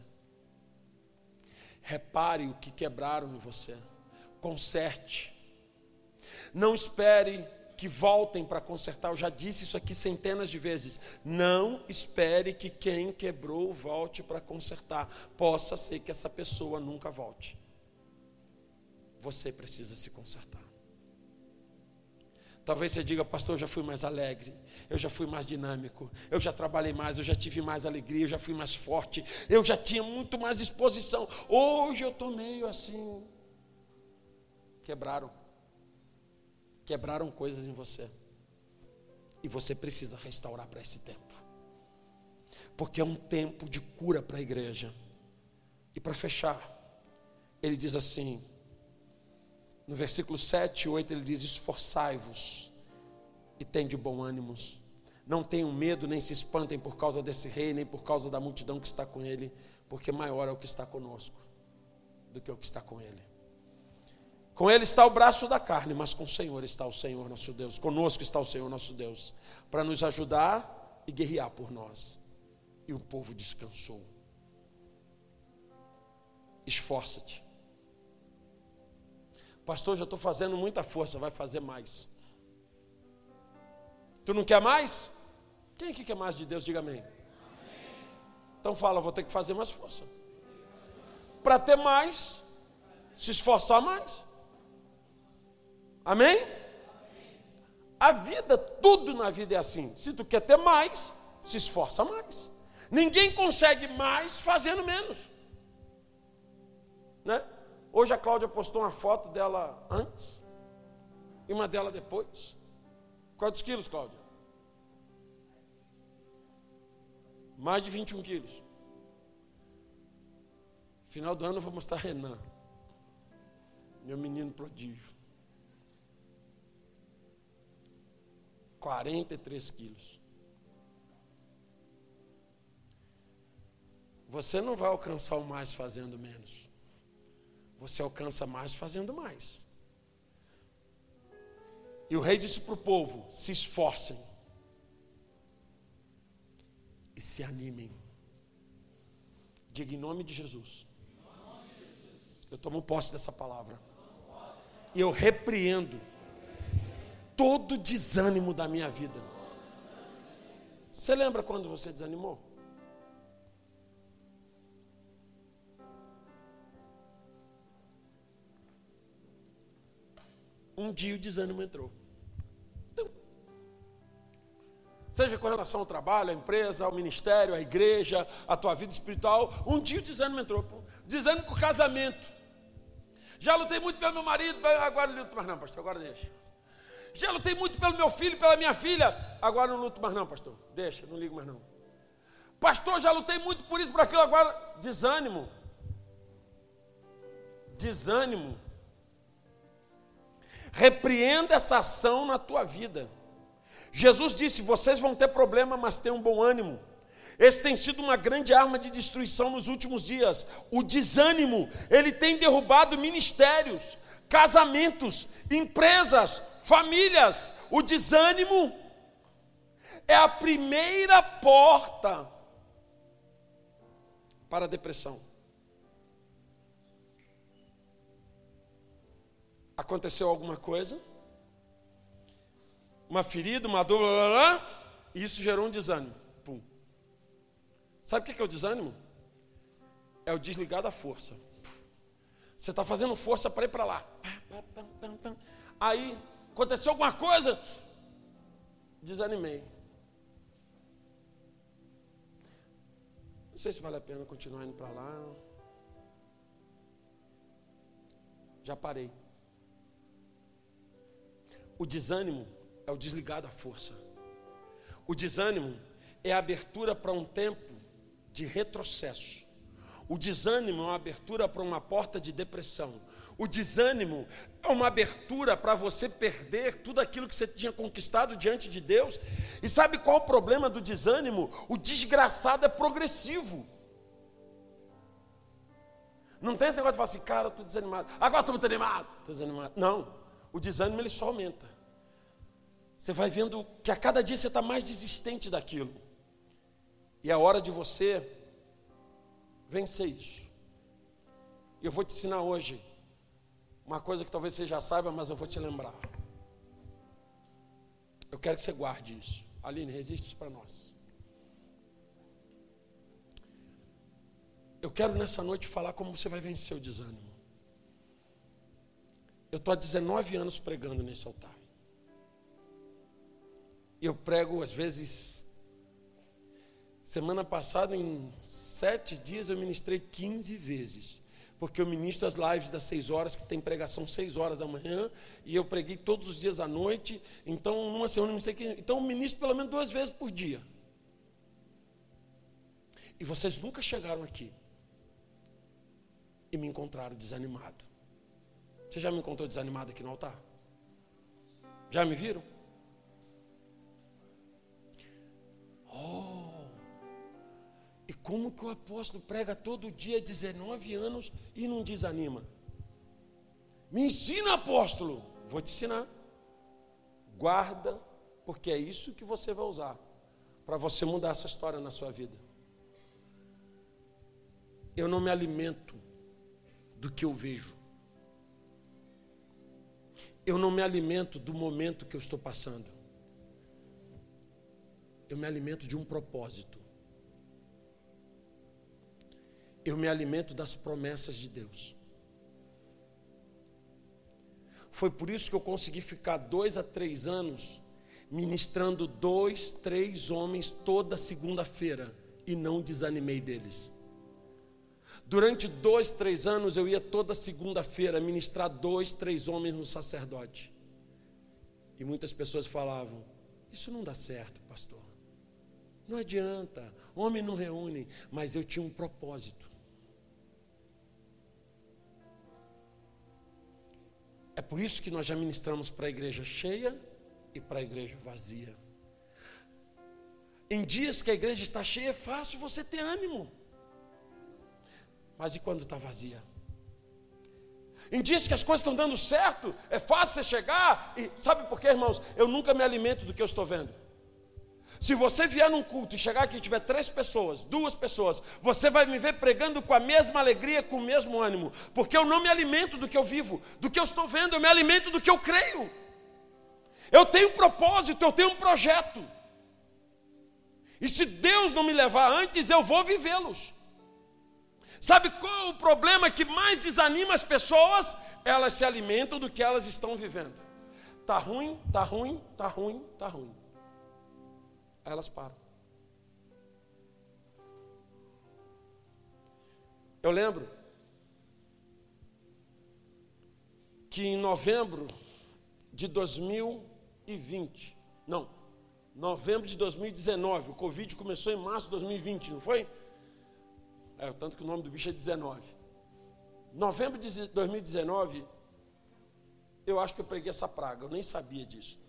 Repare o que quebraram em você. Conserte. Não espere que voltem para consertar. Eu já disse isso aqui centenas de vezes. Não espere que quem quebrou volte para consertar. Possa ser que essa pessoa nunca volte você precisa se consertar. Talvez você diga, pastor, eu já fui mais alegre, eu já fui mais dinâmico, eu já trabalhei mais, eu já tive mais alegria, eu já fui mais forte, eu já tinha muito mais disposição. Hoje eu estou meio assim. Quebraram. Quebraram coisas em você. E você precisa restaurar para esse tempo. Porque é um tempo de cura para a igreja. E para fechar, ele diz assim: no versículo 7 e 8 ele diz: Esforçai-vos e tem de bom ânimo. Não tenham medo, nem se espantem por causa desse rei, nem por causa da multidão que está com ele, porque maior é o que está conosco do que o que está com ele. Com ele está o braço da carne, mas com o Senhor está o Senhor nosso Deus. Conosco está o Senhor nosso Deus, para nos ajudar e guerrear por nós. E o povo descansou. Esforça-te Pastor, já estou fazendo muita força, vai fazer mais. Tu não quer mais? Quem aqui quer mais de Deus? Diga amém. Então fala, vou ter que fazer mais força. Para ter mais, se esforçar mais. Amém? A vida, tudo na vida é assim. Se tu quer ter mais, se esforça mais. Ninguém consegue mais fazendo menos. Né? Hoje a Cláudia postou uma foto dela antes e uma dela depois. Quantos quilos, Cláudia? Mais de 21 quilos. Final do ano eu vou mostrar Renan, meu menino prodígio. 43 quilos. Você não vai alcançar o mais fazendo menos. Você alcança mais fazendo mais. E o rei disse para o povo: se esforcem e se animem. Diga em nome de Jesus. Eu tomo posse dessa palavra. E eu repreendo todo desânimo da minha vida. Você lembra quando você desanimou? um dia o desânimo entrou. Então, seja com relação ao trabalho, à empresa, ao ministério, à igreja, à tua vida espiritual, um dia o desânimo entrou. Desânimo com o casamento. Já lutei muito pelo meu marido, agora luto mais não, pastor, agora deixa. Já lutei muito pelo meu filho, pela minha filha, agora não luto mais não, pastor. Deixa, não ligo mais não. Pastor, já lutei muito por isso, por aquilo, agora desânimo. Desânimo. Repreenda essa ação na tua vida. Jesus disse: vocês vão ter problema, mas tenham bom ânimo. Esse tem sido uma grande arma de destruição nos últimos dias. O desânimo, ele tem derrubado ministérios, casamentos, empresas, famílias. O desânimo é a primeira porta para a depressão. aconteceu alguma coisa, uma ferida, uma dor, blá, blá, blá, e isso gerou um desânimo. Pum. Sabe o que é o desânimo? É o desligar da força. Você está fazendo força para ir para lá. Aí aconteceu alguma coisa, desanimei. Não sei se vale a pena continuar indo para lá. Já parei. O desânimo é o desligar da força. O desânimo é a abertura para um tempo de retrocesso, O desânimo é uma abertura para uma porta de depressão. O desânimo é uma abertura para você perder tudo aquilo que você tinha conquistado diante de Deus. E sabe qual o problema do desânimo? O desgraçado é progressivo. Não tem esse negócio de falar assim, cara, eu estou desanimado. Agora estou muito animado. Estou desanimado. Não. O desânimo ele só aumenta. Você vai vendo que a cada dia você está mais desistente daquilo. E é hora de você vencer isso. E eu vou te ensinar hoje uma coisa que talvez você já saiba, mas eu vou te lembrar. Eu quero que você guarde isso. Aline, resiste isso para nós. Eu quero nessa noite falar como você vai vencer o desânimo. Eu estou há 19 anos pregando nesse altar. E eu prego, às vezes, semana passada, em sete dias, eu ministrei 15 vezes porque eu ministro as lives das seis horas, que tem pregação seis horas da manhã, e eu preguei todos os dias à noite, então numa semana não sei que. Então eu ministro pelo menos duas vezes por dia. E vocês nunca chegaram aqui e me encontraram desanimado. Você já me encontrou desanimado aqui no altar? Já me viram? Oh! Como que o apóstolo prega todo dia 19 anos e não desanima? Me ensina, apóstolo. Vou te ensinar. Guarda, porque é isso que você vai usar para você mudar essa história na sua vida. Eu não me alimento do que eu vejo. Eu não me alimento do momento que eu estou passando. Eu me alimento de um propósito eu me alimento das promessas de Deus. Foi por isso que eu consegui ficar dois a três anos ministrando dois, três homens toda segunda-feira e não desanimei deles. Durante dois, três anos eu ia toda segunda-feira ministrar dois, três homens no sacerdote. E muitas pessoas falavam: Isso não dá certo, pastor. Não adianta, homem não reúne. Mas eu tinha um propósito. É por isso que nós já ministramos para a igreja cheia e para a igreja vazia. Em dias que a igreja está cheia, é fácil você ter ânimo. Mas e quando está vazia? Em dias que as coisas estão dando certo, é fácil você chegar e sabe por quê, irmãos? Eu nunca me alimento do que eu estou vendo. Se você vier num culto e chegar aqui e tiver três pessoas, duas pessoas, você vai me ver pregando com a mesma alegria, com o mesmo ânimo, porque eu não me alimento do que eu vivo, do que eu estou vendo, eu me alimento do que eu creio. Eu tenho um propósito, eu tenho um projeto. E se Deus não me levar antes, eu vou vivê-los. Sabe qual é o problema que mais desanima as pessoas? Elas se alimentam do que elas estão vivendo. Tá ruim, tá ruim, tá ruim, tá ruim. Aí elas param. Eu lembro que em novembro de 2020, não, novembro de 2019, o Covid começou em março de 2020, não foi? É, tanto que o nome do bicho é 19. Novembro de 2019, eu acho que eu preguei essa praga, eu nem sabia disso.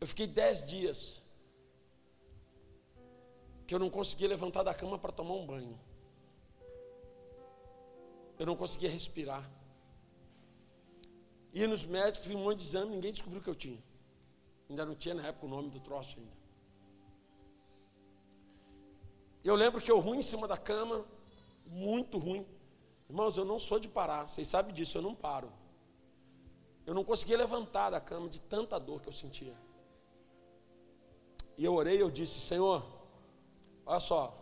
Eu fiquei dez dias que eu não conseguia levantar da cama para tomar um banho. Eu não conseguia respirar. Ia nos médicos, fiz um monte de exame, ninguém descobriu o que eu tinha. Ainda não tinha na época o nome do troço ainda. Eu lembro que eu ruim em cima da cama, muito ruim. Irmãos, eu não sou de parar, vocês sabem disso, eu não paro. Eu não conseguia levantar da cama de tanta dor que eu sentia. E eu orei e eu disse: Senhor, olha só,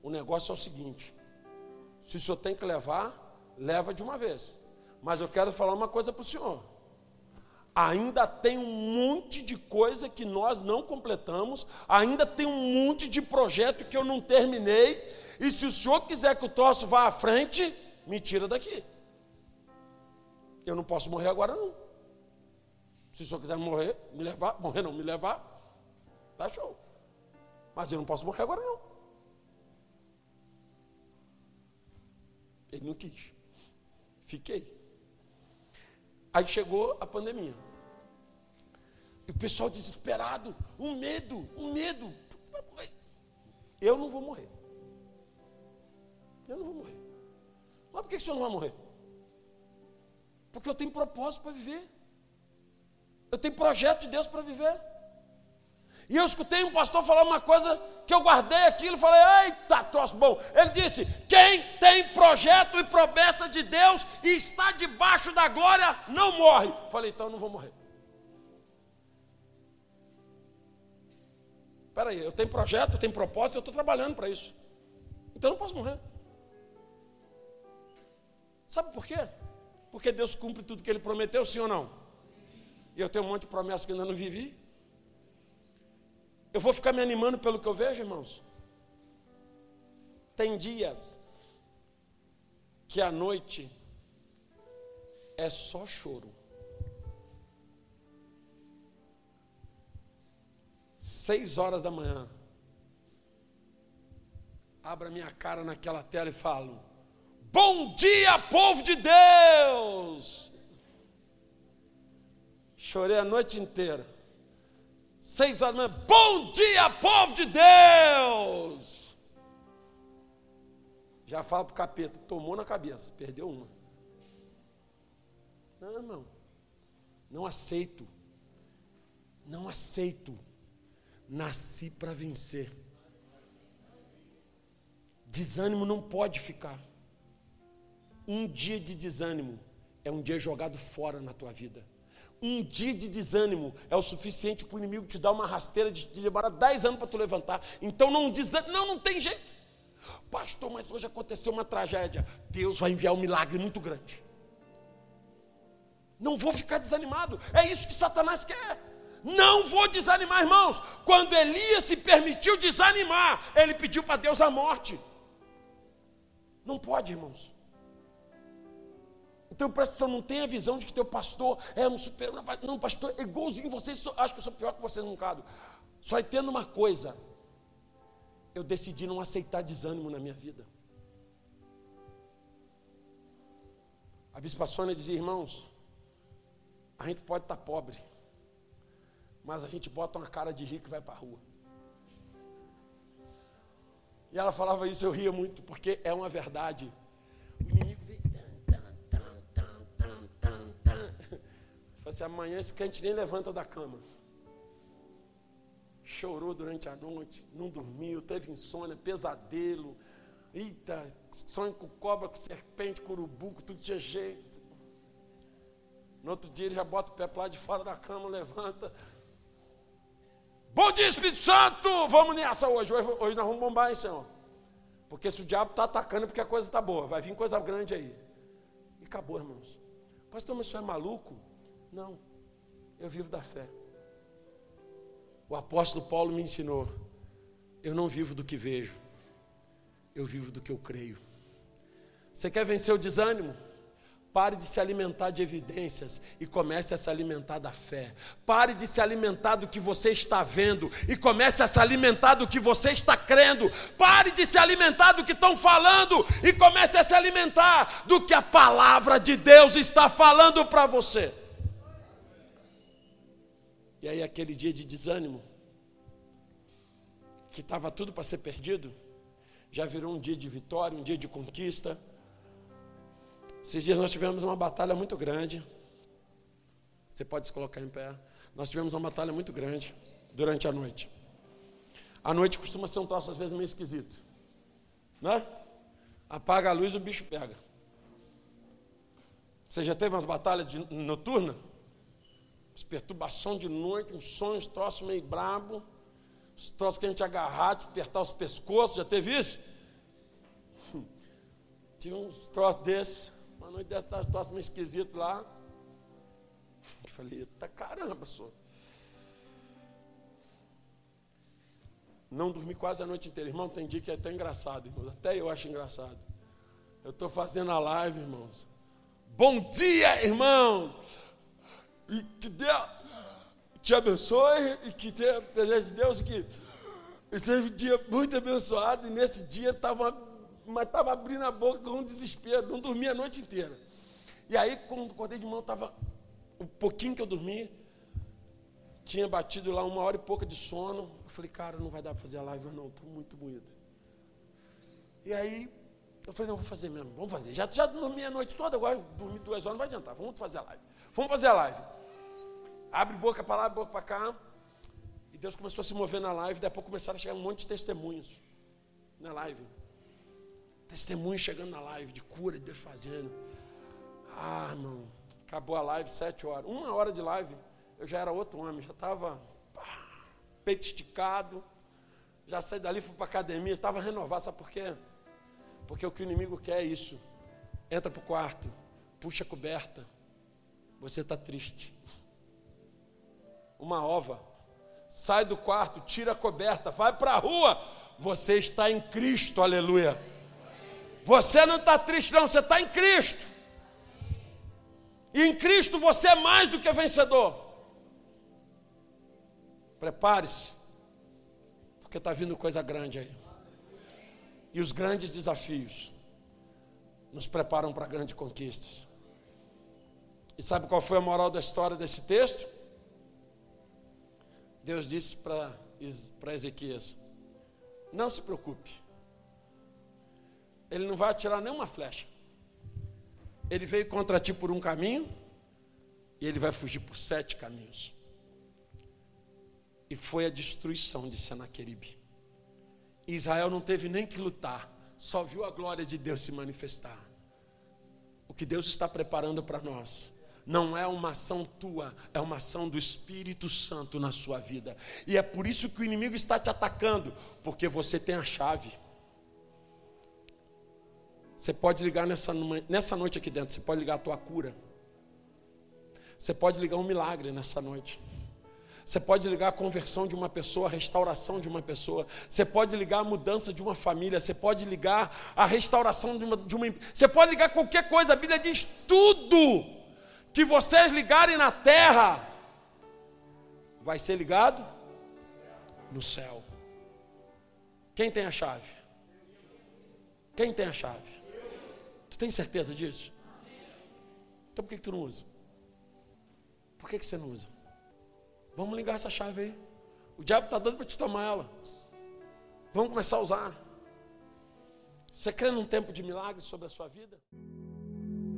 o negócio é o seguinte: se o senhor tem que levar, leva de uma vez. Mas eu quero falar uma coisa para o senhor. Ainda tem um monte de coisa que nós não completamos, ainda tem um monte de projeto que eu não terminei, e se o senhor quiser que o troço vá à frente, me tira daqui. Eu não posso morrer agora não. Se o senhor quiser morrer, me levar, morrer não, me levar, Tá show. Mas eu não posso morrer agora não. não quis. Fiquei. Aí chegou a pandemia. E o pessoal desesperado, um medo, um medo. Eu não vou morrer. Eu não vou morrer. Mas por que o senhor não vai morrer? Porque eu tenho propósito para viver. Eu tenho projeto de Deus para viver. E eu escutei um pastor falar uma coisa que eu guardei aquilo e falei, eita, troço bom. Ele disse: quem tem projeto e promessa de Deus e está debaixo da glória, não morre. Falei, então eu não vou morrer. Espera aí, eu tenho projeto, eu tenho propósito, eu estou trabalhando para isso. Então eu não posso morrer. Sabe por quê? Porque Deus cumpre tudo que Ele prometeu, sim ou não? E eu tenho um monte de promessas que ainda não vivi. Eu vou ficar me animando pelo que eu vejo, irmãos? Tem dias que a noite é só choro. Seis horas da manhã, abra minha cara naquela tela e falo: Bom dia, povo de Deus! Chorei a noite inteira. Seis horas da manhã, bom dia, povo de Deus! Já falo para o capeta, tomou na cabeça, perdeu uma. Não, irmão, não aceito, não aceito Nasci para vencer. Desânimo não pode ficar. Um dia de desânimo é um dia jogado fora na tua vida. Um dia de desânimo é o suficiente para o inimigo te dar uma rasteira de te demorar 10 anos para tu levantar. Então não desânimo, não, não tem jeito. Pastor, mas hoje aconteceu uma tragédia. Deus vai enviar um milagre muito grande. Não vou ficar desanimado. É isso que Satanás quer. Não vou desanimar, irmãos. Quando Elias se permitiu desanimar, ele pediu para Deus a morte. Não pode, irmãos. Então presta atenção, não tenha a visão de que teu pastor é um super. Não, pastor, é igualzinho vocês, acho que eu sou pior que vocês num caso. Só entendo uma coisa. Eu decidi não aceitar desânimo na minha vida. A bispa Sônia dizia, irmãos, a gente pode estar pobre mas a gente bota uma cara de rico e vai para a rua. E ela falava isso, eu ria muito, porque é uma verdade. O inimigo vem. Falei assim, amanhã esse crente nem levanta da cama. Chorou durante a noite, não dormiu, teve insônia, pesadelo. Eita, sonho com cobra, com serpente, com urubu, com tudo tinha jeito. No outro dia ele já bota o pé para lá de fora da cama, levanta, Bom dia, Espírito Santo! Vamos nessa hoje. Hoje, hoje nós vamos bombar, hein, Senhor? Porque se o diabo está atacando, é porque a coisa está boa. Vai vir coisa grande aí. E acabou, irmãos. Pastor, mas o senhor é maluco? Não. Eu vivo da fé. O apóstolo Paulo me ensinou. Eu não vivo do que vejo. Eu vivo do que eu creio. Você quer vencer o desânimo? Pare de se alimentar de evidências e comece a se alimentar da fé. Pare de se alimentar do que você está vendo e comece a se alimentar do que você está crendo. Pare de se alimentar do que estão falando e comece a se alimentar do que a palavra de Deus está falando para você. E aí, aquele dia de desânimo, que estava tudo para ser perdido, já virou um dia de vitória, um dia de conquista esses dias nós tivemos uma batalha muito grande. Você pode se colocar em pé. Nós tivemos uma batalha muito grande durante a noite. A noite costuma ser um troço às vezes meio esquisito. Né? Apaga a luz o bicho pega. Você já teve umas batalhas de, noturnas? Perturbação de noite, uns sonhos, troços meio brabo. Os troços que a gente agarrar, apertar os pescoços, já teve isso? [LAUGHS] Tinha uns troços desses noite dessa tá, meio esquisito lá. Eu falei, eita caramba, senhor. Não dormi quase a noite inteira. Irmão, tem dia que é até engraçado, irmãos. Até eu acho engraçado. Eu estou fazendo a live, irmãos. Bom dia, irmãos. E que Deus te abençoe e que tenha a presença de Deus que seja um dia muito abençoado. E nesse dia estava mas estava abrindo a boca com um desespero, não dormia a noite inteira. E aí, quando acordei de manhã, estava o pouquinho que eu dormi, tinha batido lá uma hora e pouca de sono. Eu falei, cara, não vai dar para fazer a live, não, estou muito moído. E aí, eu falei, não, vou fazer mesmo, vamos fazer. Já, já dormi a noite toda, agora dormi duas horas, não vai adiantar, vamos fazer a live. Vamos fazer a live. Abre boca para lá, boca para cá. E Deus começou a se mover na live, daí a pouco começaram a chegar um monte de testemunhos na live. Testemunhos chegando na live, de cura, de Deus fazendo. Ah, irmão, acabou a live, sete horas. Uma hora de live, eu já era outro homem, já estava peito esticado, já saí dali, fui para a academia, estava renovado, sabe por quê? Porque o que o inimigo quer é isso. Entra para o quarto, puxa a coberta, você está triste. Uma ova, sai do quarto, tira a coberta, vai para a rua, você está em Cristo, aleluia. Você não está triste, não, você está em Cristo. E em Cristo você é mais do que vencedor. Prepare-se, porque está vindo coisa grande aí. E os grandes desafios nos preparam para grandes conquistas. E sabe qual foi a moral da história desse texto? Deus disse para Ezequias: Não se preocupe, ele não vai atirar nenhuma flecha. Ele veio contra ti por um caminho e ele vai fugir por sete caminhos. E foi a destruição de Senaqueribe. Israel não teve nem que lutar, só viu a glória de Deus se manifestar. O que Deus está preparando para nós não é uma ação tua, é uma ação do Espírito Santo na sua vida. E é por isso que o inimigo está te atacando, porque você tem a chave. Você pode ligar nessa, nessa noite aqui dentro, você pode ligar a tua cura. Você pode ligar um milagre nessa noite. Você pode ligar a conversão de uma pessoa, a restauração de uma pessoa. Você pode ligar a mudança de uma família. Você pode ligar a restauração de uma, de uma. Você pode ligar qualquer coisa. A Bíblia diz tudo que vocês ligarem na terra vai ser ligado no céu. Quem tem a chave? Quem tem a chave? Tu tem certeza disso? Então por que, que tu não usa? Por que, que você não usa? Vamos ligar essa chave aí. O diabo está dando para te tomar ela. Vamos começar a usar. Você crê num tempo de milagres sobre a sua vida?